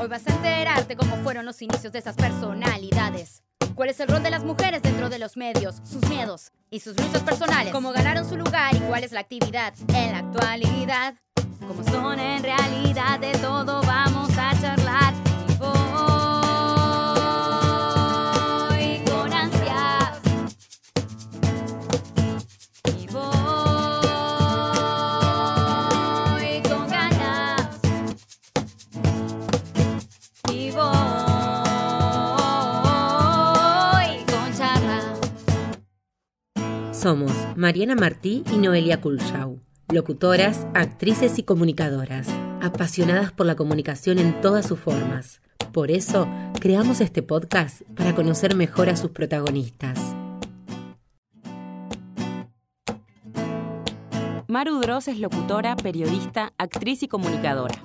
Hoy vas a enterarte cómo fueron los inicios de esas personalidades. ¿Cuál es el rol de las mujeres dentro de los medios? Sus miedos y sus luchas personales. Cómo ganaron su lugar y cuál es la actividad en la actualidad. Cómo son en realidad de todo vamos a charlar. Somos Mariana Martí y Noelia Kulshau, locutoras, actrices y comunicadoras, apasionadas por la comunicación en todas sus formas. Por eso, creamos este podcast para conocer mejor a sus protagonistas. Maru Dross es locutora, periodista, actriz y comunicadora.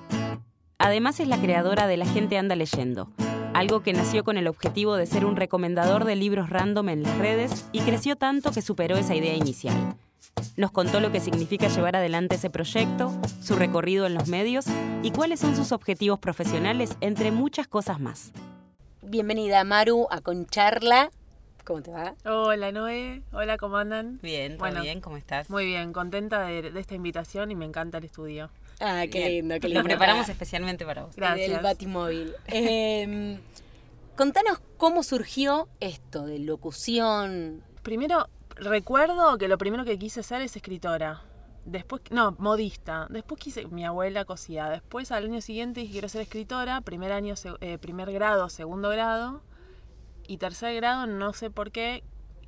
Además es la creadora de La gente anda leyendo, algo que nació con el objetivo de ser un recomendador de libros random en las redes y creció tanto que superó esa idea inicial. Nos contó lo que significa llevar adelante ese proyecto, su recorrido en los medios y cuáles son sus objetivos profesionales, entre muchas cosas más. Bienvenida Maru a Concharla. ¿Cómo te va? Hola Noé, hola, ¿cómo andan? Bien, ¿todo Bueno, bien? ¿Cómo estás? Muy bien, contenta de, de esta invitación y me encanta el estudio. Ah, qué Bien. lindo, qué Lo lindo. preparamos especialmente para vos. Gracias. Del Batimóvil. Eh, contanos cómo surgió esto de locución. Primero, recuerdo que lo primero que quise ser es escritora. Después, no, modista. Después quise, mi abuela cosía. Después al año siguiente dije quiero ser escritora. Primer año, se- eh, primer grado, segundo grado. Y tercer grado, no sé por qué,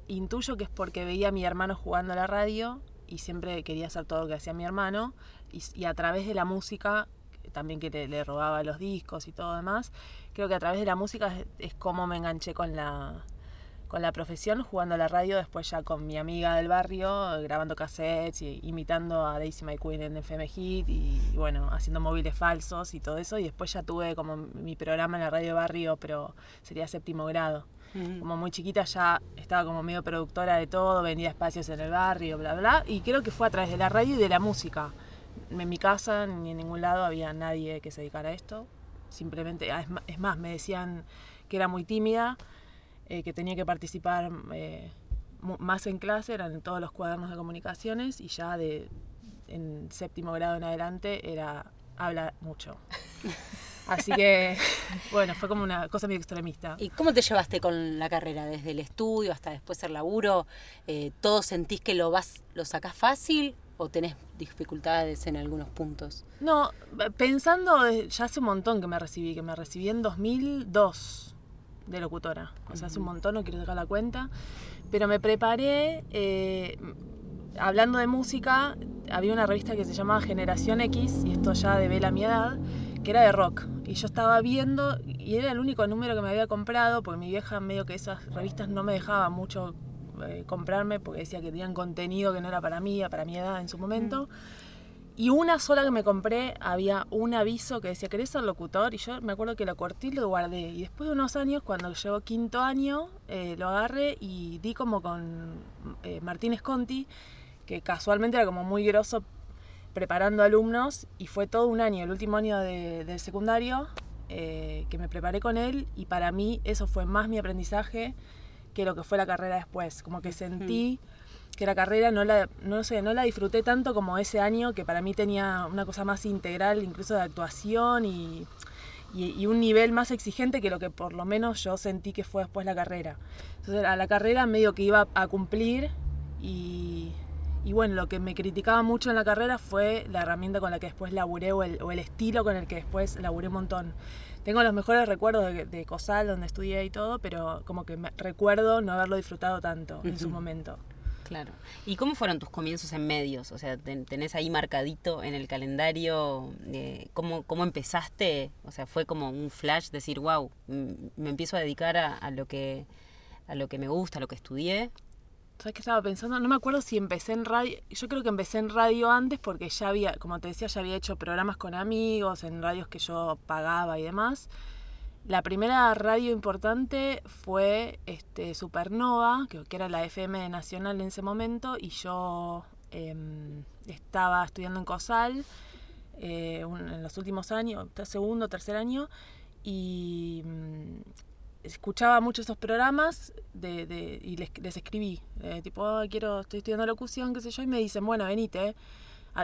intuyo que es porque veía a mi hermano jugando a la radio y siempre quería hacer todo lo que hacía mi hermano. Y, y a través de la música, también que le, le robaba los discos y todo demás, creo que a través de la música es, es como me enganché con la, con la profesión, jugando a la radio, después ya con mi amiga del barrio, grabando cassettes y imitando a Daisy My Queen en FM Hit y bueno, haciendo móviles falsos y todo eso. Y después ya tuve como mi programa en la radio de barrio, pero sería séptimo grado. Como muy chiquita ya estaba como medio productora de todo, vendía espacios en el barrio, bla, bla. Y creo que fue a través de la radio y de la música. En mi casa ni en ningún lado había nadie que se dedicara a esto. Simplemente, ah, es más, me decían que era muy tímida, eh, que tenía que participar eh, más en clase, eran todos los cuadernos de comunicaciones y ya de en séptimo grado en adelante era habla mucho. Así que, bueno, fue como una cosa muy extremista. ¿Y cómo te llevaste con la carrera? Desde el estudio hasta después el laburo, eh, ¿todo sentís que lo vas, lo sacás fácil o tenés dificultades en algunos puntos? No, pensando, de- ya hace un montón que me recibí, que me recibí en 2002 de locutora. O sea, hace un montón, no quiero sacar la cuenta. Pero me preparé, eh, hablando de música, había una revista que se llamaba Generación X, y esto ya devela mi edad, que era de rock. Y yo estaba viendo, y era el único número que me había comprado, porque mi vieja medio que esas revistas no me dejaba mucho eh, comprarme, porque decía que tenían contenido que no era para mí, para mi edad en su momento. Y una sola que me compré, había un aviso que decía, ¿querés ser locutor? Y yo me acuerdo que lo corté y lo guardé. Y después de unos años, cuando llegó quinto año, eh, lo agarré y di como con eh, Martínez Conti, que casualmente era como muy grosso preparando alumnos. Y fue todo un año, el último año de- del secundario, eh, que me preparé con él. Y para mí eso fue más mi aprendizaje que lo que fue la carrera después. Como que sentí que la carrera no la, no sé, no la disfruté tanto como ese año, que para mí tenía una cosa más integral, incluso de actuación y, y- y un nivel más exigente que lo que por lo menos yo sentí que fue después la carrera. Entonces a la carrera medio que iba a cumplir y, y bueno, lo que me criticaba mucho en la carrera fue la herramienta con la que después laburé o el, o el estilo con el que después laburé un montón. Tengo los mejores recuerdos de, de COSAL, donde estudié y todo, pero como que me, recuerdo no haberlo disfrutado tanto en su momento. Claro. ¿Y cómo fueron tus comienzos en medios? O sea, ten- tenés ahí marcadito en el calendario eh, ¿cómo, cómo empezaste. O sea, fue como un flash decir, wow, me empiezo a dedicar a, a lo que a lo que me gusta, a lo que estudié. ¿Sabes qué estaba pensando? No me acuerdo si empecé en radio. Yo creo que empecé en radio antes porque ya había, como te decía, ya había hecho programas con amigos, en radios que yo pagaba y demás. La primera radio importante fue este, Supernova, que, era la FM nacional en ese momento, y yo em, estaba estudiando en COSAL eh, en los últimos años, segundo, tercer año, y escuchaba mucho estos programas de, y les, escribí, eh, tipo, quiero, estoy estudiando locución, qué sé yo, y me dicen, bueno, venite.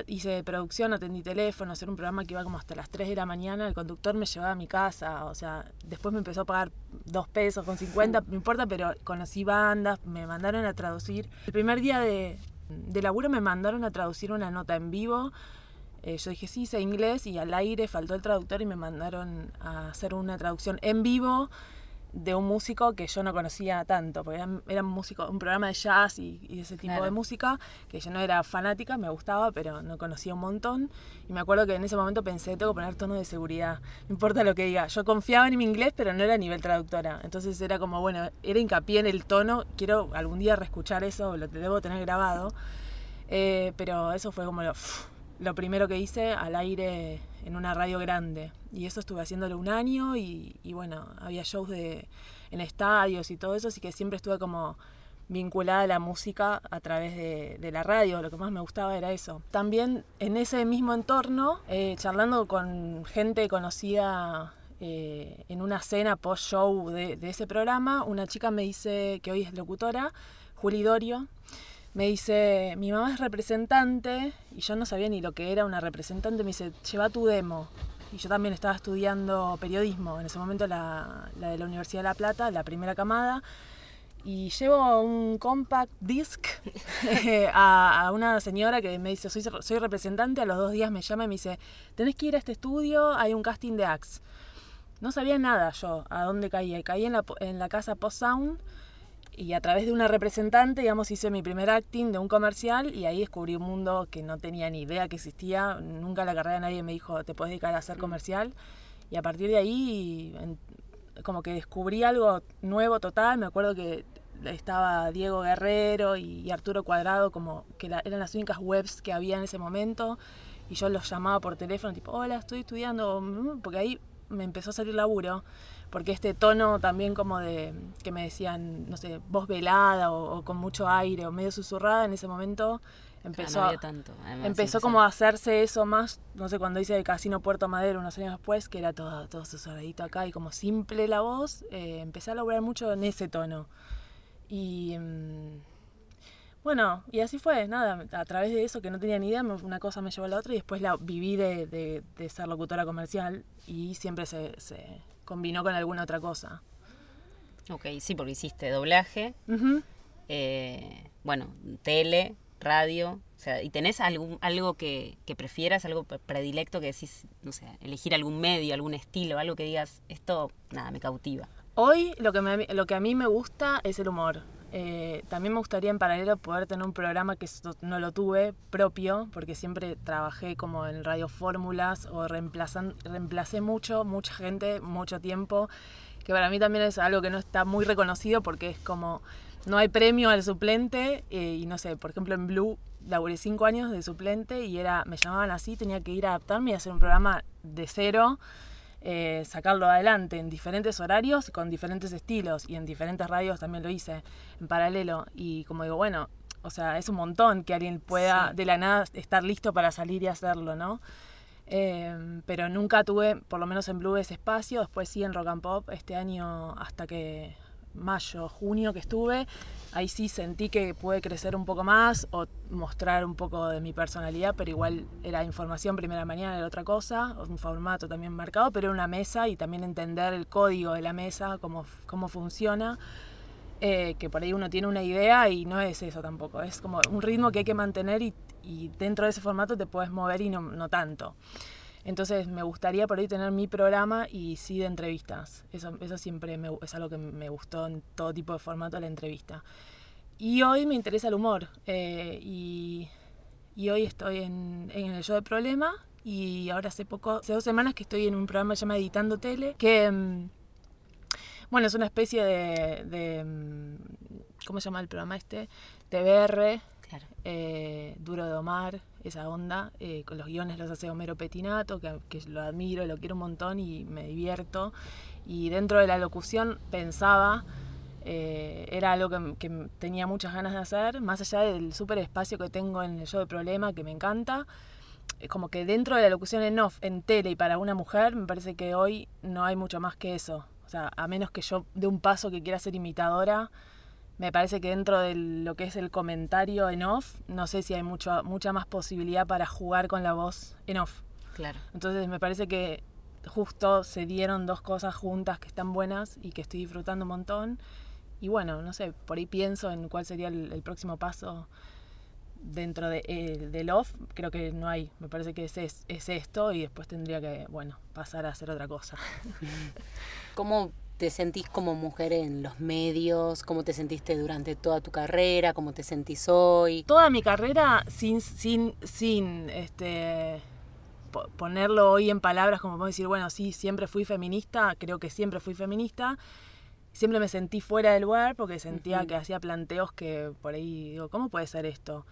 Hice producción, atendí teléfono, hacer un programa que iba como hasta las 3 de la mañana, el conductor me llevaba a mi casa, o sea, después me empezó a pagar 2 pesos con 50, no importa, pero conocí bandas, me mandaron a traducir. El primer día de, de laburo me mandaron a traducir una nota en vivo eh, yo dije, sí, sé inglés y al aire faltó el traductor y me mandaron a hacer una traducción en vivo de un músico que yo no conocía tanto, porque era, un, músico, un programa de jazz y, ese tipo de música, que yo no era fanática, me gustaba, pero no conocía un montón. Y me acuerdo que en ese momento pensé, tengo que poner tono de seguridad, no importa lo que diga. Yo confiaba en mi inglés, pero no era a nivel traductora. Entonces era como, bueno, era hincapié en el tono, quiero algún día reescuchar eso, lo debo tener grabado. Eh, pero eso fue como lo lo primero que hice al aire en una radio grande. Y eso estuve haciéndolo un año y, bueno, había shows de, en estadios y todo eso, así que siempre estuve como vinculada a la música a través de, la radio, lo que más me gustaba era eso. También en ese mismo entorno, eh, charlando con gente conocida eh, en una cena post-show de, de, ese programa, una chica me dice, que hoy es locutora, Juli Dorio, me dice, mi mamá es representante, y yo no sabía ni lo que era una representante, me dice, lleva tu demo. Y yo también estaba estudiando periodismo, en ese momento la, de la Universidad de La Plata, la primera camada, y llevo un compact disc a, una señora que me dice, soy, soy representante, a los dos días me llama y me dice, tenés que ir a este estudio, hay un casting de Axe. No sabía nada yo a dónde caía, caí en la, en la casa Post Sound, y a través de una representante, digamos, hice mi primer acting de un comercial y ahí descubrí un mundo que no tenía ni idea que existía. Nunca en la carrera nadie me dijo, te puedes dedicar a hacer mm. comercial. Y a partir de ahí, como que descubrí algo nuevo total. Me acuerdo que estaba Diego Guerrero y, Arturo Cuadrado, como que eran las únicas webs que había en ese momento. Y yo los llamaba por teléfono, tipo, hola, estoy estudiando, porque ahí me empezó a salir laburo porque este tono también como de que me decían, no sé, voz velada o, con mucho aire o medio susurrada, en ese momento empezó, tanto, empezó como a hacerse eso más, no sé, cuando hice el Casino Puerto Madero unos años después, que era todo, todo susurradito acá y como simple la voz, eh, empecé a lograr mucho en ese tono. Y mm, bueno, y así fue, nada, a través de eso que no tenía ni idea, una cosa me llevó a la otra y después la viví de, de, ser locutora comercial y siempre se, combinó con alguna otra cosa. Ok, sí, porque hiciste doblaje, eh, bueno, tele, radio, o sea, ¿y tenés algún, algo que, prefieras, algo predilecto que decís, no sé, elegir algún medio, algún estilo, algo que digas, esto, nada, me cautiva? Hoy lo que, lo que a mí me gusta es el humor. Eh, también me gustaría en paralelo poder tener un programa que no lo tuve propio, porque siempre trabajé como en radio fórmulas o reemplacé mucho, mucha gente, mucho tiempo, que para mí también es algo que no está muy reconocido porque es como no hay premio al suplente eh, y no sé, por ejemplo en Blue laburé cinco años de suplente y era me llamaban así, tenía que ir a adaptarme y hacer un programa de cero eh, sacarlo adelante en diferentes horarios, con diferentes estilos y en diferentes radios también lo hice en paralelo. Y como digo, bueno, o sea, es un montón que alguien pueda de la nada estar listo para salir y hacerlo, ¿no? Eh, pero nunca tuve, por lo menos en Blue, ese espacio. Después sí en Rock and Pop, este año hasta que mayo, junio que estuve, ahí sí sentí que pude crecer un poco más o mostrar un poco de mi personalidad, pero igual era información primera mañana, era otra cosa, un formato también marcado, pero era una mesa y también entender el código de la mesa, cómo, cómo funciona. Eh, que por ahí uno tiene una idea y no es eso tampoco, es como un ritmo que hay que mantener y, y dentro de ese formato te puedes mover y no, no tanto. Entonces me gustaría por ahí tener mi programa y sí de entrevistas. Eso, eso siempre es algo que me gustó en todo tipo de formato, la entrevista. Y hoy me interesa el humor. Eh, y, hoy estoy en, el show de problema. Y ahora hace poco, hace dos semanas que estoy en un programa llamado Editando Tele, que, mm, bueno, es una especie de, de mm, ¿cómo se llama el programa este? TBR, eh, Duro de Omar, esa onda. Eh, con los guiones los hace Homero Petinato, que, lo admiro, lo quiero un montón y me divierto. Y dentro de la locución pensaba, eh, era algo que, tenía muchas ganas de hacer, más allá del súper espacio que tengo en el show de problema, que me encanta. eh, como que dentro de la locución en off, en tele y para una mujer, me parece que hoy no hay mucho más que eso. O sea, a menos que yo dé un paso que quiera ser imitadora, me parece que dentro de lo que es el comentario en off, no sé si hay mucho, mucha más posibilidad para jugar con la voz en off. Claro. Entonces me parece que justo se dieron dos cosas juntas que están buenas y que estoy disfrutando un montón. Y bueno, no sé, por ahí pienso en cuál sería el, próximo paso dentro de, eh, del off. Creo que no hay, me parece que es, es, es esto y después tendría que, bueno, pasar a hacer otra cosa. ¿Cómo te sentís como mujer en los medios? ¿Cómo te sentiste durante toda tu carrera? ¿Cómo te sentís hoy? Toda mi carrera sin, sin, sin este, ponerlo hoy en palabras, como puedo decir, bueno, sí, siempre fui feminista, creo que siempre fui feminista. Siempre me sentí fuera del lugar porque sentía que hacía planteos que por ahí digo, ¿cómo puede ser esto?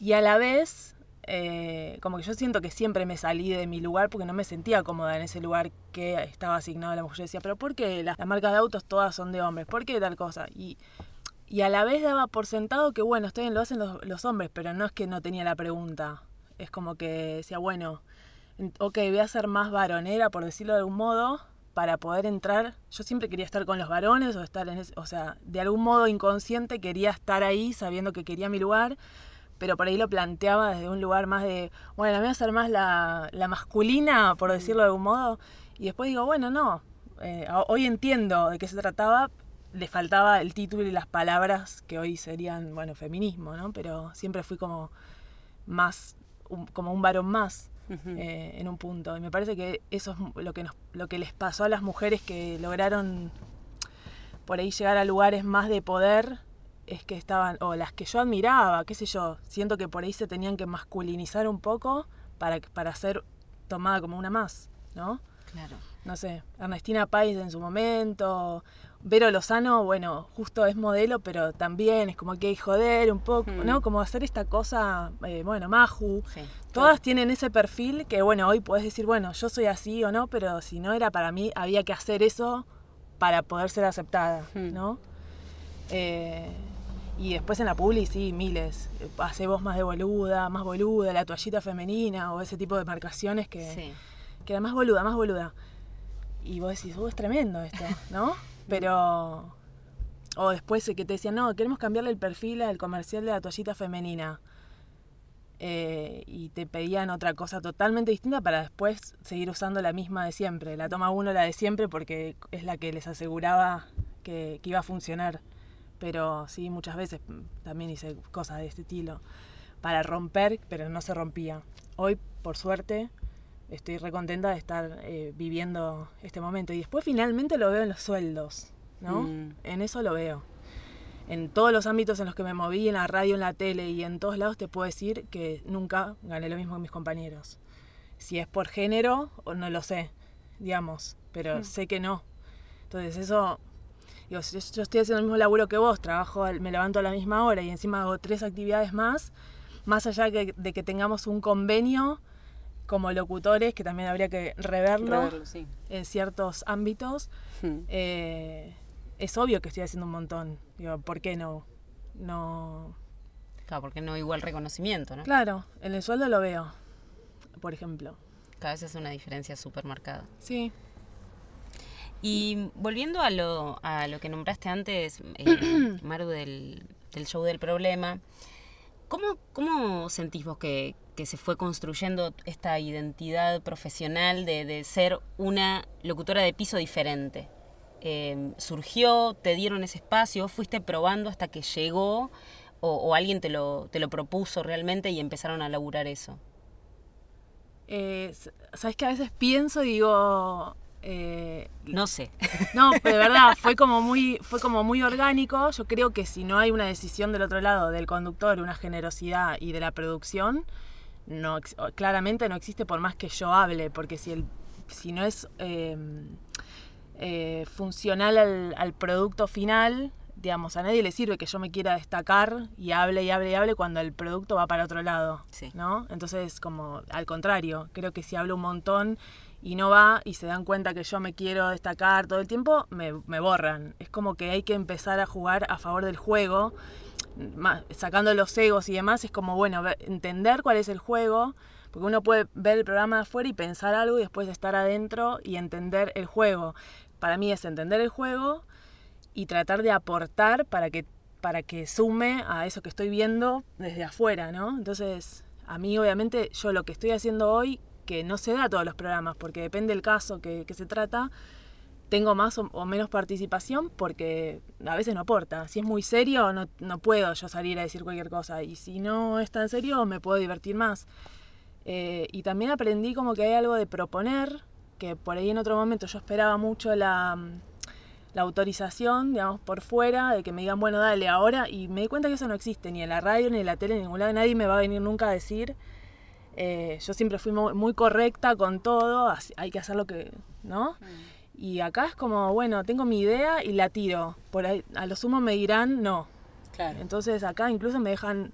Y a la vez eh, como que yo siento que siempre me salí de mi lugar porque no me sentía cómoda en ese lugar que estaba asignado a la mujer. Decía, pero ¿por qué las, marcas de autos todas son de hombres? ¿Por qué tal cosa? Y, y a la vez daba por sentado que, bueno, estoy bien, lo hacen los, los, hombres, pero no es que no tenía la pregunta. Es como que decía, bueno, ok, voy a ser más varonera, por decirlo de algún modo, para poder entrar. Yo siempre quería estar con los varones o estar en ese, o sea, de algún modo inconsciente quería estar ahí sabiendo que quería mi lugar pero por ahí lo planteaba desde un lugar más de, bueno, voy a ser más la, masculina, por decirlo de algún modo, y después digo, bueno, no, eh, hoy entiendo de qué se trataba, le faltaba el título y las palabras que hoy serían, bueno, feminismo, ¿no? Pero siempre fui como más, como un varón más. Eh, en un punto y me parece que eso es lo que nos, lo que les pasó a las mujeres que lograron por ahí llegar a lugares más de poder es que estaban, o las que yo admiraba, qué sé yo, siento que por ahí se tenían que masculinizar un poco para, para ser tomada como una más, ¿no? Claro. No sé, Ernestina Pais en su momento, Vero Lozano, bueno, justo es modelo, pero también es como que hay joder un poco, ¿no? Mm. Como hacer esta cosa, eh, bueno, Maju. Todas tienen ese perfil que, bueno, hoy puedes decir, bueno, yo soy así o no, pero si no era para mí, había que hacer eso para poder ser aceptada, mm. ¿no? Eh, y después en la publi, sí, miles. Hace voz más de boluda, más boluda, la toallita femenina o ese tipo de marcaciones que, que era más boluda, más boluda. Y vos decís, oh, es tremendo esto, ¿no? Pero. O después que te decían, no, queremos cambiarle el perfil al comercial de la toallita femenina. Eh, y te pedían otra cosa totalmente distinta para después seguir usando la misma de siempre. La toma uno, la de siempre, porque es la que les aseguraba que iba a funcionar pero sí, muchas veces también hice cosas de este estilo para romper, pero no se rompía. Hoy, por suerte, estoy recontenta de estar eh, viviendo este momento. Y después finalmente lo veo en los sueldos, ¿no? Mm. En eso lo veo. En todos los ámbitos en los que me moví, en la radio, en la tele y en todos lados, te puedo decir que nunca gané lo mismo que mis compañeros. Si es por género, no lo sé, digamos, pero mm. sé que no. Entonces eso Digo, yo, yo estoy haciendo el mismo laburo que vos, trabajo, me levanto a la misma hora y encima hago tres actividades más, más allá de que tengamos un convenio como locutores, que también habría que reverlo, en ciertos ámbitos, hmm. eh, es obvio que estoy haciendo un montón. Digo, ¿por qué no? No. Claro, porque no igual reconocimiento, ¿no? Claro, en el sueldo lo veo, por ejemplo. Cada vez es una diferencia súper marcada. Sí. Y volviendo a lo, a lo que nombraste antes, eh, Maru, del, show del problema, ¿cómo, cómo sentís vos que, se fue construyendo esta identidad profesional de, ser una locutora de piso diferente? Em, ¿Surgió, te dieron ese espacio, fuiste probando hasta que llegó o, alguien te lo, te lo propuso realmente y empezaron a laburar eso? Eh, Sabes que a veces pienso y digo, eh, no sé. No, de verdad, fue como, muy, fue como muy orgánico. Yo creo que si no hay una decisión del otro lado, del conductor, una generosidad y de la producción, no, claramente no existe por más que yo hable, porque si, el, si no es em, eh, funcional al, al, producto final, digamos, a nadie le sirve que yo me quiera destacar y hable y hable y hable cuando el producto va para otro lado, ¿no? Entonces, como al contrario, creo que si hablo un montón y no va y se dan cuenta que yo me quiero destacar todo el tiempo, me, borran. Es como que hay que empezar a jugar a favor del juego, sacando los egos y demás, es como, bueno, entender cuál es el juego, Porque uno puede ver el programa de afuera y pensar algo y después estar adentro y entender el juego. Para mí es entender el juego y tratar de aportar para que, para que sume a eso que estoy viendo desde afuera, ¿no? Entonces, a mí obviamente yo lo que estoy haciendo hoy, que no se da a todos los programas, porque depende del caso que, se trata, tengo más o, menos participación porque a veces no aporta. Si es muy serio, no, no, puedo yo salir a decir cualquier cosa. Y si no es tan serio, me puedo divertir más. Eh, y también aprendí como que hay algo de proponer, que por ahí en otro momento yo esperaba mucho la, la autorización, digamos, por fuera, de que me digan, bueno, dale, ahora. Y me di cuenta que eso no existe, ni en la radio, ni en la tele, en ningún lado. Nadie me va a venir nunca a decir. Eh, yo siempre fui muy, muy, correcta con todo, hay que hacer lo que, ¿no? Mm. Y acá es como, bueno, tengo mi idea y la tiro. Por ahí, a lo sumo me dirán no. Claro. Entonces acá incluso me dejan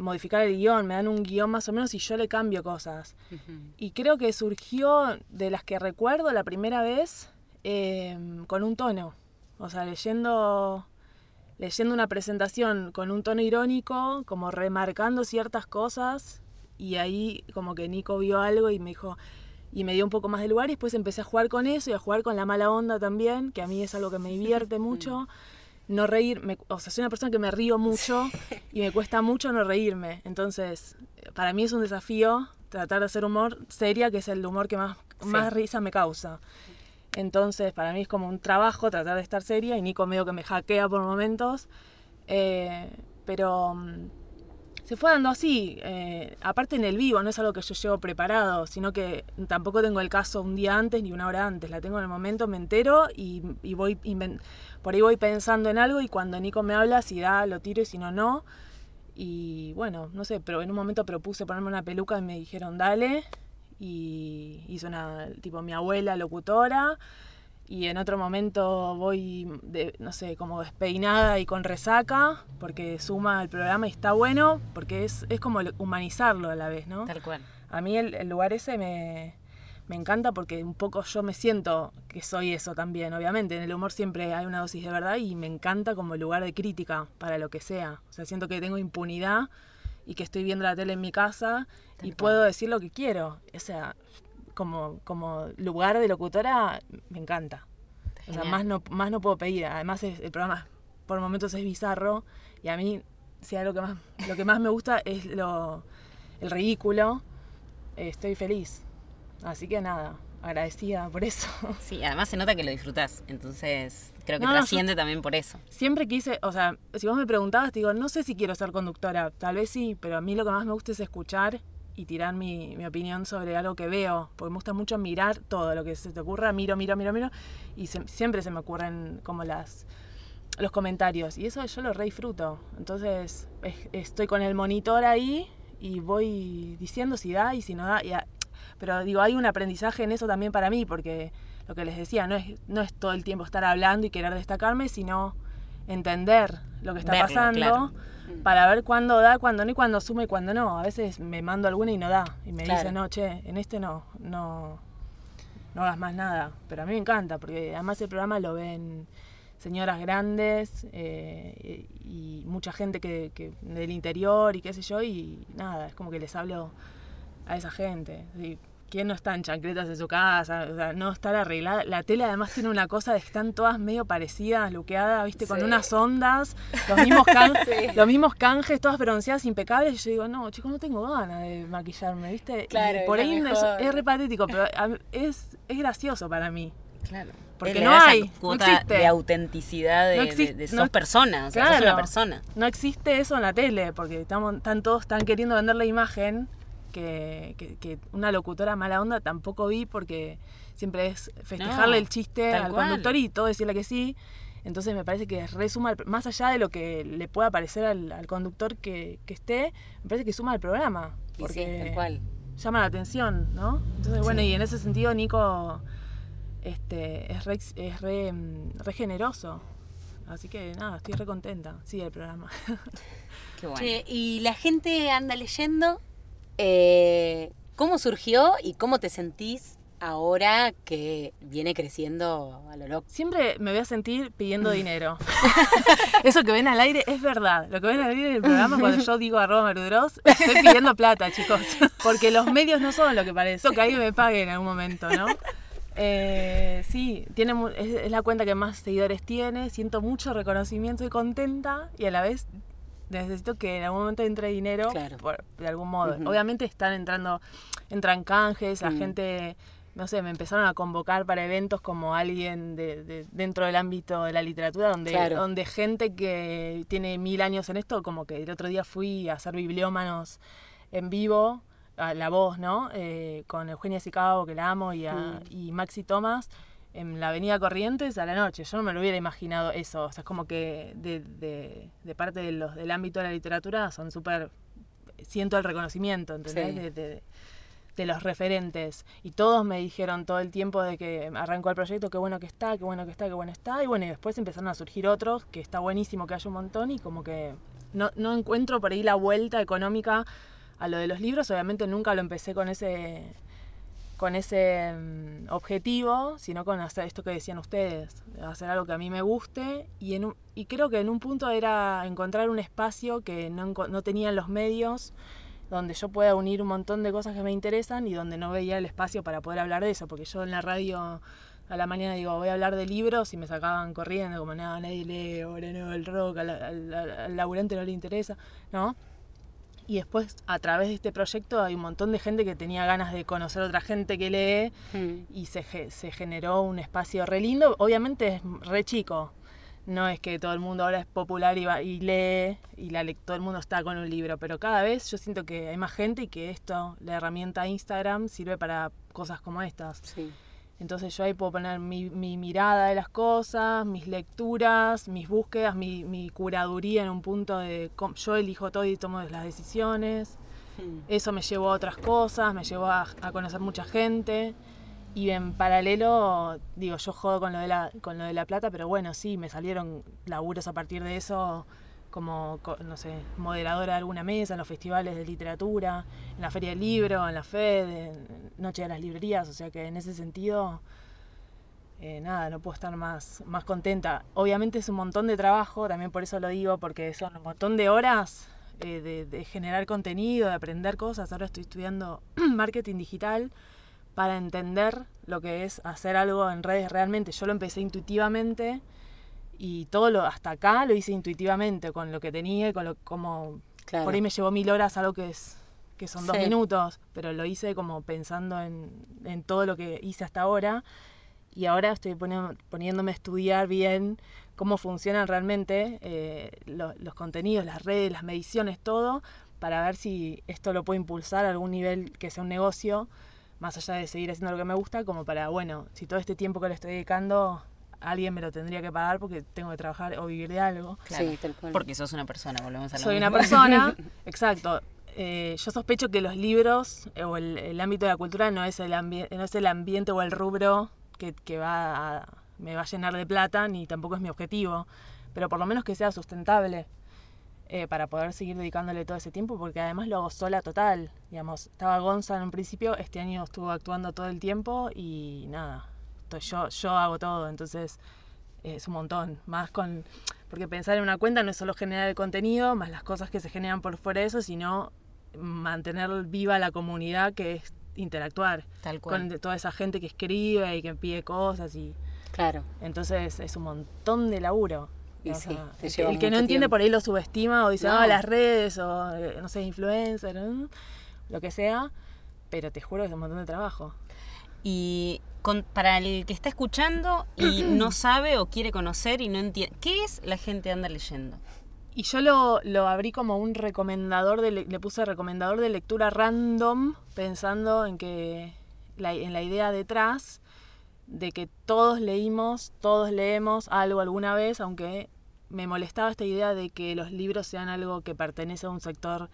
modificar el guion, me dan un guion más o menos y yo le cambio cosas. Y creo que surgió de las que recuerdo la primera vez em, con un tono. O sea, leyendo, leyendo una presentación con un tono irónico, como remarcando ciertas cosas. Y ahí como que Nico vio algo y me dijo, y me dio un poco más de lugar y después empecé a jugar con eso y a jugar con la mala onda también, que a mí es algo que me divierte mucho. No reír, o sea, soy una persona que me río mucho y me cuesta mucho no reírme. Entonces, para mí es un desafío tratar de hacer humor seria, que es el humor que más, más risa me causa. Entonces, para mí es como un trabajo tratar de estar seria y Nico medio que me hackea por momentos. Eh, pero mm, se fue dando así. Eh, aparte en el vivo, no es algo que yo llevo preparado, sino que tampoco tengo el caso un día antes ni una hora antes. La tengo en el momento, me entero y, voy por ahí voy pensando en algo y cuando Nico me habla, si da, lo tiro y si no, no. Y bueno, no sé, pero en un momento propuse ponerme una peluca y me dijeron dale. Y hizo una, tipo, mi abuela locutora y en otro momento voy, de, no sé, como despeinada y con resaca, porque suma el programa y está bueno, porque es, es como humanizarlo a la vez, ¿no? Tal cual. A mí el, lugar ese me, me, encanta porque un poco yo me siento que soy eso también, obviamente. En el humor siempre hay una dosis de verdad y me encanta como lugar de crítica para lo que sea. O sea, siento que tengo impunidad y que estoy viendo la tele en mi casa y puedo decir lo que quiero. O sea, como, como lugar de locutora me encanta. O sea, más no, más no puedo pedir. Además el programa por momentos es bizarro y a mí si lo que más, lo que más me gusta es lo, el ridículo. estoy feliz. Así que nada, agradecida por eso. Sí, además se nota que lo disfrutas, entonces creo que trasciende también por eso. Siempre quise, o sea, si vos me preguntabas, te digo, no sé si quiero ser conductora, tal vez sí, pero a mí lo que más me gusta es escuchar y tirar mi, mi, opinión sobre algo que veo, porque me gusta mucho mirar todo lo que se te ocurra, miro, miro, miro, miro, y siempre se me ocurren como las los comentarios, y eso yo lo re disfruto. Entonces estoy con el monitor ahí y voy diciendo si da y si no da. pero digo, hay un aprendizaje en eso también para mí, porque lo que les decía, no es, no es todo el tiempo estar hablando y querer destacarme, sino entender lo que está pasando para ver cuándo da, cuándo no y cuándo suma y cuándo no. A veces me mando alguna y no da. Y me dice, no, che, en este no, no, no hagas más nada. Pero a mí me encanta, porque además el programa lo ven señoras grandes eh, y, mucha gente que, que, del interior y qué sé yo, y nada, es como que les hablo a esa gente. ¿Quién no está en chancletas en su casa? O sea, no estar arreglada. La tele además tiene una cosa de que están todas medio parecidas, luqueadas, ¿viste? Con unas ondas, los mismos, canjes, los mismos canjes, todas bronceadas, impecables. Y yo digo, no, chicos, no tengo ganas de maquillarme, ¿viste? Claro, y por ahí es, es re patético, pero es, es gracioso para mí. Claro. Porque no hay, cuota no existe. de autenticidad de, no existe, de, sos persona, sos una persona. No existe eso en la tele, porque estamos, están todos están queriendo vender la imagen que, una locutora mala onda tampoco vi porque siempre es festejarle el chiste al conductor y todo decirle que sí. Entonces me parece que resuma, más allá de lo que le pueda parecer al, conductor que, esté, me parece que suma al programa. Porque llama la atención, ¿no? Entonces, bueno, y en ese sentido Nico este, es, re, es re, mm, re generoso. Así que nada, estoy re contenta. Sí, el programa. Qué bueno. y la gente anda leyendo eh, ¿Cómo surgió y cómo te sentís ahora que viene creciendo a lo loco. Siempre me voy a sentir pidiendo dinero. Eso que ven al aire es verdad. Lo que ven al aire del programa cuando yo digo arroba marudros, estoy pidiendo plata, chicos. Porque los medios no son lo que parece. que alguien me pague en algún momento, ¿no? Eh, sí, tiene, es, la cuenta que más seguidores tiene. Siento mucho reconocimiento y contenta y a la vez necesito que en algún momento entre dinero de algún modo. Obviamente están entrando, entran canjes, la mm. gente no sé, me empezaron a convocar para eventos como alguien de, dentro del ámbito de la literatura, donde, donde gente que tiene mil años en esto, como que el otro día fui a hacer bibliómanos en vivo, a la voz, ¿no? Eh, con Eugenia Sicabo, que la amo, y, a, y Maxi Tomás, en la Avenida Corrientes a la noche. Yo no me lo hubiera imaginado eso. O sea, es como que de, de, parte de los, del ámbito de la literatura son súper... Siento el reconocimiento, ¿entendés? De, de los referentes y todos me dijeron todo el tiempo de que arrancó el proyecto, qué bueno que está, qué bueno que está, qué bueno está, y bueno, y después empezaron a surgir otros, que está buenísimo que haya un montón y como que no, no encuentro por ahí la vuelta económica a lo de los libros, obviamente nunca lo empecé con ese con ese mm, objetivo, sino con hacer esto que decían ustedes, hacer algo que a mí me guste y, en y creo que en un punto era encontrar un espacio que no, no tenían los medios donde yo pueda unir un montón de cosas que me interesan y donde no veía el espacio para poder hablar de eso, porque yo en la radio a la mañana digo, voy a hablar de libros y me sacaban corriendo, como nada, nadie lee, ahora no, el rock, al, al, laburante no le interesa, ¿no? Y después, a través de este proyecto, hay un montón de gente que tenía ganas de conocer a otra gente que lee hmm. y se, se generó un espacio re lindo. Obviamente es re chico, no es que todo el mundo ahora es popular y, va, y lee y la, todo el mundo está con un libro, pero cada vez yo siento que hay más gente y que esto, la herramienta Instagram, sirve para cosas como estas. Entonces yo ahí puedo poner mi, mirada de las cosas, mis lecturas, mis búsquedas, mi, curaduría en un punto de yo elijo todo y tomo las decisiones. Hmm. Eso me llevó a otras cosas, me llevó a, a conocer mucha gente. Y en paralelo, digo, yo jodo con lo de la, con lo de la plata, pero bueno, sí, me salieron laburos a partir de eso, como, no sé, moderadora de alguna mesa en los festivales de literatura, en la Feria del Libro, en la FED, en Noche de las Librerías, o sea que en ese sentido, eh, nada, no puedo estar más, más contenta. Obviamente es un montón de trabajo, también por eso lo digo, porque son un montón de horas eh, de, de generar contenido, de aprender cosas. Ahora estoy estudiando marketing digital para entender lo que es hacer algo en redes realmente. Yo lo empecé intuitivamente y todo lo hasta acá lo hice intuitivamente con lo que tenía y con lo como por ahí me llevó mil horas algo que es que son dos minutos, pero lo hice como pensando en, en, todo lo que hice hasta ahora. Y ahora estoy poniéndome a estudiar bien cómo funcionan realmente eh, los contenidos, las redes, las mediciones, todo, para ver si esto lo puede impulsar a algún nivel que sea un negocio más allá de seguir haciendo lo que me gusta, como para, bueno, si todo este tiempo que le estoy dedicando, alguien me lo tendría que pagar porque tengo que trabajar o vivir de algo. Sí, Porque sos una persona, volvemos a Soy una persona, exacto. Eh, yo sospecho que los libros eh, o el, ámbito de la cultura no es el, no es el ambiente o el rubro que, que va me va a llenar de plata, ni tampoco es mi objetivo, pero por lo menos que sea sustentable. Eh, para poder seguir dedicándole todo ese tiempo, porque además lo hago sola total. Digamos, estaba Gonza en un principio, este año estuvo actuando todo el tiempo y nada, yo, yo hago todo, entonces es un montón. Más con. Porque pensar en una cuenta no es solo generar el contenido, más las cosas que se generan por fuera de eso, sino mantener viva la comunidad que es interactuar con toda esa gente que escribe y que pide cosas y. Claro. Entonces es un montón de laburo el, que no entiende por ahí lo subestima o dice, ah, las redes o eh, no sé, influencer, lo que sea, pero te juro que es un montón de trabajo. Y para el que está escuchando y no sabe o quiere conocer y no entiende, ¿qué es la gente anda leyendo? Y yo lo, lo abrí como un recomendador, de, le puse recomendador de lectura random, pensando en que en la idea detrás de que todos leímos, todos leemos algo alguna vez, aunque me molestaba esta idea de que los libros sean algo que pertenece a un sector,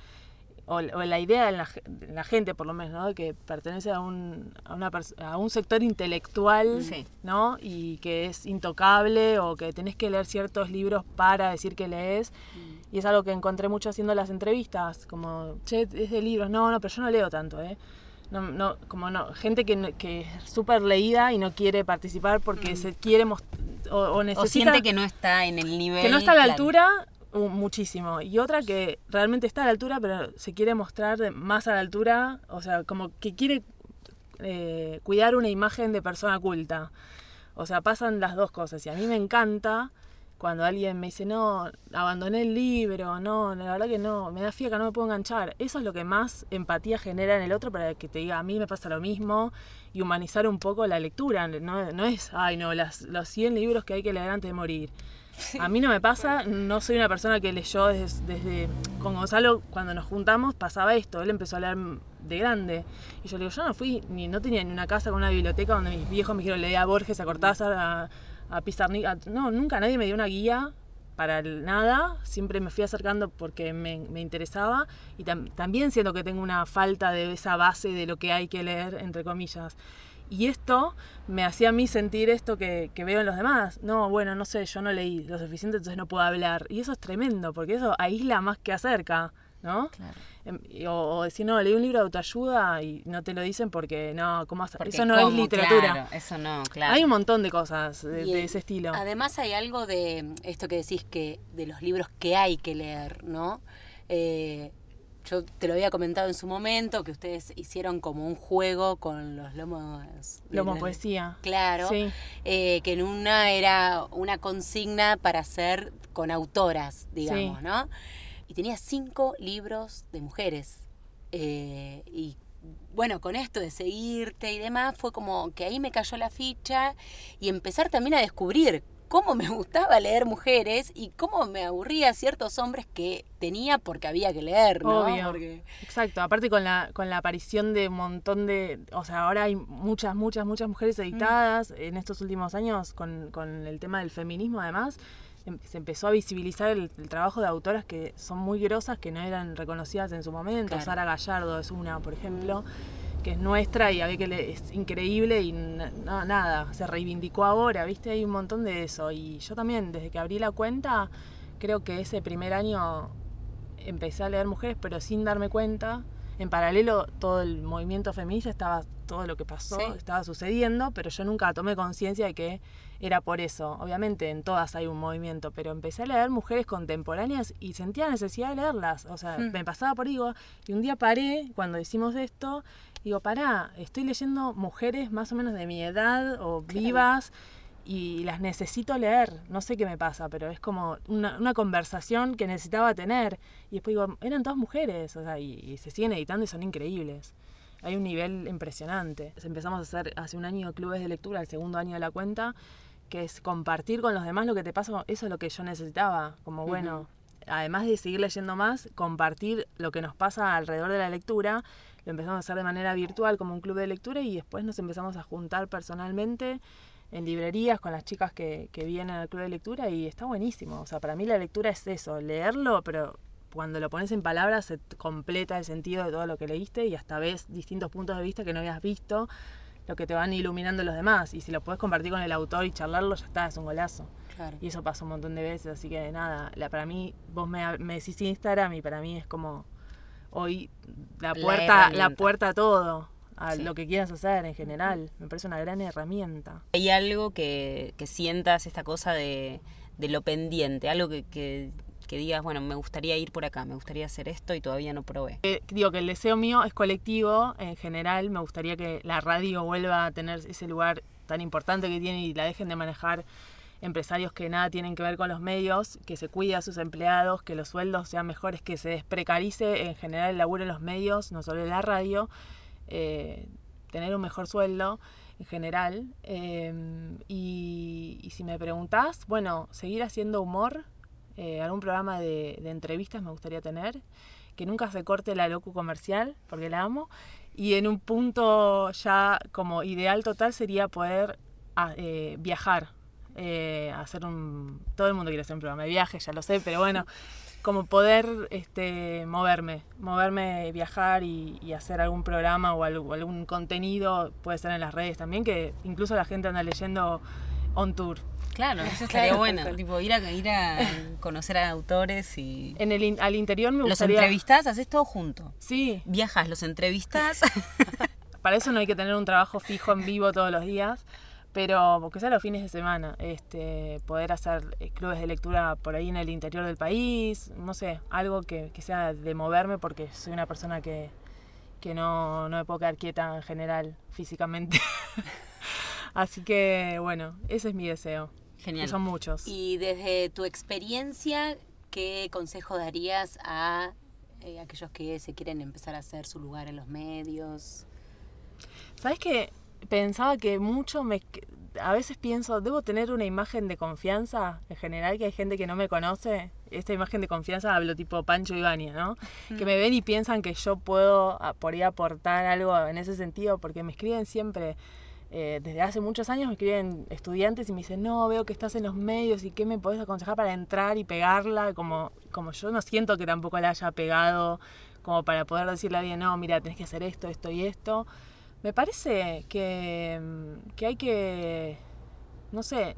o, la idea de la, gente por lo menos, ¿no? que pertenece a un, a, una a un sector intelectual, ¿no? Y que es intocable o que tenés que leer ciertos libros para decir que lees. Mm. Y es algo que encontré mucho haciendo las entrevistas, como, che, es de libros. No, no, pero yo no leo tanto, ¿eh? no, no, como no, gente que, que es súper leída y no quiere participar porque se quiere mostrar o, o O necesita siente que no está en el nivel. que no está a la claro. altura muchísimo. Y otra que realmente está a la altura pero se quiere mostrar más a la altura o sea como que quiere eh, cuidar una imagen de persona culta. O sea pasan las dos cosas. Y a mí me encanta cuando alguien me dice no abandoné el libro no la verdad que no me da fiaca no me puedo enganchar eso es lo que más empatía genera en el otro para que te diga a mí me pasa lo mismo y humanizar un poco la lectura. No, no es ay no las, los 100 libros que hay que leer antes de morir a mí no me pasa, no soy una persona que leyó desde, desde- Con Gonzalo, cuando nos juntamos, pasaba esto. Él empezó a leer de grande. Y yo le digo, yo no fui, ni no tenía ni una casa con una biblioteca donde mis viejos me dijeron leer a Borges, a Cortázar, a, a Pizarnik. no, nunca nadie me dio una guía para nada. Siempre me fui acercando porque me, me interesaba. Y tam- también siento que tengo una falta de esa base de lo que hay que leer, entre comillas. Y esto me hacía a mí sentir esto que, que veo en los demás. No, bueno, no sé, yo no leí lo suficiente, entonces no puedo hablar. Y eso es tremendo, porque eso aísla más que acerca, ¿no? Claro. Em, O, o decir, no, leí un libro de autoayuda y no te lo dicen porque no, ¿cómo hacer? Porque Eso no es literatura. Claro, eso no, claro. Hay un montón de cosas de, Y, de ese estilo. Además hay algo de esto que decís que de los libros que hay que leer, ¿no? Eh, yo te lo había comentado en su momento que ustedes hicieron como un juego con los lomos. de Lomo la- poesía. Claro. Sí. eh, que en una era una consigna para hacer con autoras, digamos, Sí. ¿no? Tenía cinco libros de mujeres. Eh, y bueno, con esto de seguirte y demás, fue como que ahí me cayó la ficha y empezar también a descubrir cómo me gustaba leer mujeres y cómo me aburría ciertos hombres que tenía porque había que leer, ¿no? Obvio. Porque- Exacto, aparte con la, con la aparición de un montón de, o sea, ahora hay muchas, muchas, muchas mujeres editadas en estos últimos años con, con el tema del feminismo además, em- se empezó a visibilizar el, el trabajo de autoras que son muy grosas, que no eran reconocidas en su momento, Claro. Sara Gallardo es una, por ejemplo, que es nuestra y a ver que le- es increíble y no, nada, se reivindicó ahora, viste, hay un montón de eso y yo también, desde que abrí la cuenta, creo que ese primer año empecé a leer mujeres, pero sin darme cuenta. En paralelo, todo el movimiento feminista estaba, todo lo que pasó Sí. estaba sucediendo, pero yo nunca tomé conciencia de que era por eso. Obviamente en todas hay un movimiento, pero empecé a leer mujeres contemporáneas y sentía necesidad de leerlas. O sea, Mm. me pasaba por digo, y un día paré cuando hicimos esto, digo, pará, estoy leyendo mujeres más o menos de mi edad o vivas y las necesito leer. No sé qué me pasa, pero es como una, una conversación que necesitaba tener. Y después digo, eran todas mujeres, o sea, y, y se siguen editando y son increíbles. Hay un nivel impresionante. Empezamos a hacer hace un año clubes de lectura, el segundo año de la cuenta, que es compartir con los demás lo que te pasa. Eso es lo que yo necesitaba. Como bueno, además de seguir leyendo más, compartir lo que nos pasa alrededor de la lectura. Lo empezamos a hacer de manera virtual como un club de lectura y después nos empezamos a juntar personalmente en librerías con las chicas que, que vienen al club de lectura y está buenísimo. O sea, para mí la lectura es eso, leerlo, pero cuando lo pones en palabras se completa el sentido de todo lo que leíste y hasta ves distintos puntos de vista que no habías visto, lo que te van iluminando los demás. Y si lo puedes compartir con el autor y charlarlo, ya está, es un golazo. Claro. Y eso pasa un montón de veces, así que nada, la, para mí, vos me, me decís Instagram y para mí es como hoy la La puerta, la, herramienta. puerta a todo, a Sí. lo que quieras hacer en general. Me parece una gran herramienta. ¿Hay algo que, que sientas esta cosa de, de lo pendiente? Algo que, que, que digas, bueno, me gustaría ir por acá, me gustaría hacer esto y todavía no probé. Eh, digo que el deseo mío es colectivo, en general me gustaría que la radio vuelva a tener ese lugar tan importante que tiene y la dejen de manejar empresarios que nada tienen que ver con los medios, que se cuide a sus empleados, que los sueldos sean mejores, que se desprecarice en general el laburo en los medios, no solo en la radio, eh, tener un mejor sueldo en general. eh, y, si me preguntás, bueno, seguir haciendo humor, eh, algún programa de, entrevistas me gustaría tener, que nunca se corte la locu comercial, porque la amo, y en un punto ya como ideal total sería poder ah, viajar, hacer un... Todo el mundo quiere hacer un programa de viaje, ya lo sé, pero bueno, como poder este, moverme, moverme, viajar y, y hacer algún programa o algo- algún contenido, puede ser en las redes también, que incluso la gente anda leyendo on tour. Claro, eso estaría bueno. Tipo, ir a, ir a conocer a autores y. En el, al interior me Los gustaría... entrevistas, haces todo junto. Sí, Viajas, los entrevistas. para eso no hay que tener un trabajo fijo en vivo todos los días, pero porque sea los fines de semana, este, poder hacer eh, clubes de lectura por ahí en el interior del país, no sé, algo que, que sea de moverme porque soy una persona que, que no, no me puedo quedar quieta en general físicamente. Así que bueno, ese es mi deseo. Genial. Que son muchos. Y desde tu experiencia, ¿qué consejo darías a eh, aquellos que se quieren empezar a hacer su lugar en los medios? ¿Sabes qué? Pensaba que mucho me... A veces pienso, ¿debo tener una imagen de confianza? En general, que hay gente que no me conoce. Esta imagen de confianza hablo tipo Pancho Vania, ¿no? Que me ven y piensan que yo puedo por ahí aportar algo en ese sentido, porque me escriben siempre, eh, desde hace muchos años me escriben estudiantes y me dicen, no, veo que estás en los medios y qué me podés aconsejar para entrar y pegarla, como, como yo no siento que tampoco la haya pegado, como para poder decirle a alguien, no, mira, tenés que hacer esto, esto y esto. Me parece que, mm, que hay que, no sé,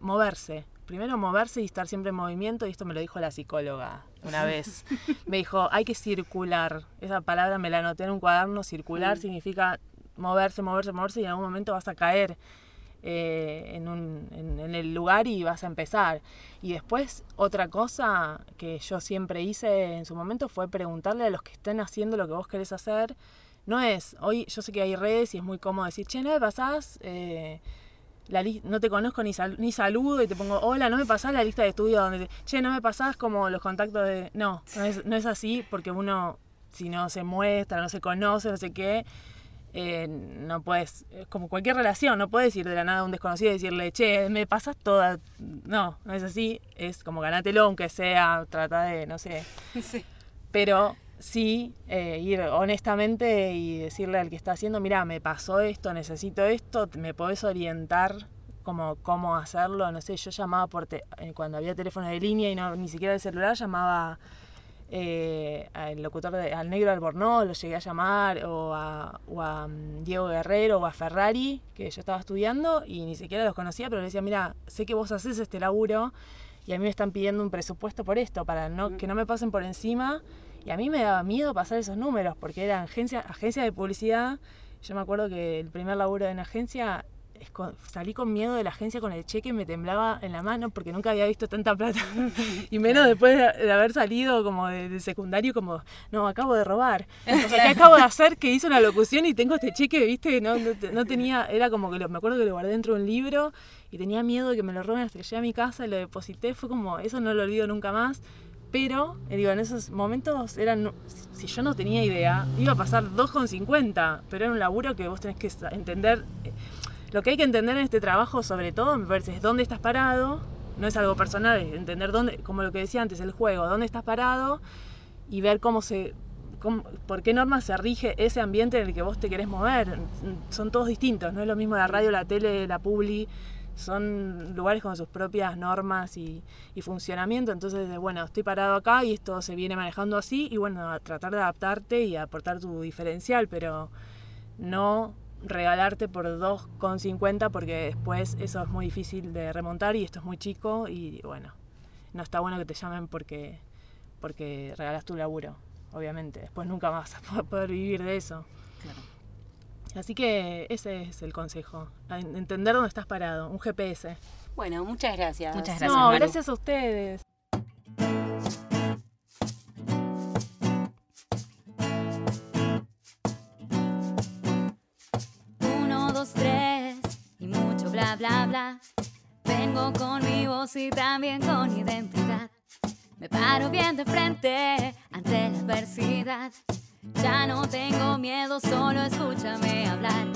moverse. Primero moverse y estar siempre en movimiento, y esto me lo dijo la psicóloga una vez. Me dijo, hay que circular. Esa palabra me la anoté en un cuaderno. Circular significa moverse, moverse, moverse, y en algún momento vas a caer eh, en, un, en, en el lugar y vas a empezar. Y después, otra cosa que yo siempre hice en su momento fue preguntarle a los que estén haciendo lo que vos querés hacer. No es, hoy yo sé que hay redes y es muy cómodo decir, che, no me pasás, eh, la no te conozco ni, sal- ni saludo y te pongo, hola, no me pasás la lista de estudio donde, te- che, no me pasás como los contactos de... No, no es, no es así porque uno, si no se muestra, no se conoce, no sé qué, eh, no puedes, es como cualquier relación, no puedes ir de la nada a un desconocido y decirle, che, me pasas toda. No, no es así, es como ganátelo, aunque sea, trata de, no sé. Sí. Pero sí eh, ir honestamente y decirle al que está haciendo, mira, me pasó esto, necesito esto, me podés orientar como cómo hacerlo, no sé, yo llamaba por te- eh, cuando había teléfono de línea y no ni siquiera el celular, llamaba eh, al locutor, de- al negro Albornoz, lo llegué a llamar, o a, o a, mm, Diego Guerrero, o a Ferrari, que yo estaba estudiando y ni siquiera los conocía, pero le decía, mira, sé que vos haces este laburo y a mí me están pidiendo un presupuesto por esto, para no, que no me pasen por encima. Y a mí me daba miedo pasar esos números, porque era agencia, agencia de publicidad. Yo me acuerdo que el primer laburo en agencia, salí con miedo de la agencia con el cheque, me temblaba en la mano porque nunca había visto tanta plata. y menos después de, haber salido como de, de secundario, como, no, acabo de robar. O sea, ¿qué acabo de hacer? Que hice una locución y tengo este cheque, ¿viste? No, no, no tenía, era como que lo, me acuerdo que lo guardé dentro de un libro y tenía miedo de que me lo roben hasta que llegué a mi casa y lo deposité. Fue como, eso no lo olvido nunca más. Pero, eh, digo, en esos momentos eran, si yo no tenía idea, iba a pasar 2,50, pero era un laburo que vos tenés que entender. eh, Lo que hay que entender en este trabajo, sobre todo, me parece, es dónde estás parado, no es algo personal, es entender dónde, como lo que decía antes, el juego, dónde estás parado y ver cómo se, cómo- por qué normas se rige ese ambiente en el que vos te querés mover. Son todos distintos, no es lo mismo la radio, la tele, la publi, son lugares con sus propias normas y, y funcionamiento, entonces, bueno, estoy parado acá y esto se viene manejando así y bueno, a tratar de adaptarte y aportar tu diferencial, pero no regalarte por 2,50 porque después eso es muy difícil de remontar y esto es muy chico y bueno, no está bueno que te llamen porque, porque regalas tu laburo, obviamente. Después nunca vas a poder vivir de eso. Así que ese es el consejo, entender dónde estás parado, un GPS. Bueno, muchas gracias. Muchas Gracias, no, Maru. gracias a ustedes. Uno, dos, tres y mucho bla bla bla. Vengo con mi voz y también con identidad. Me paro bien de frente ante la adversidad. Ya no tengo miedo, solo escúchame hablar.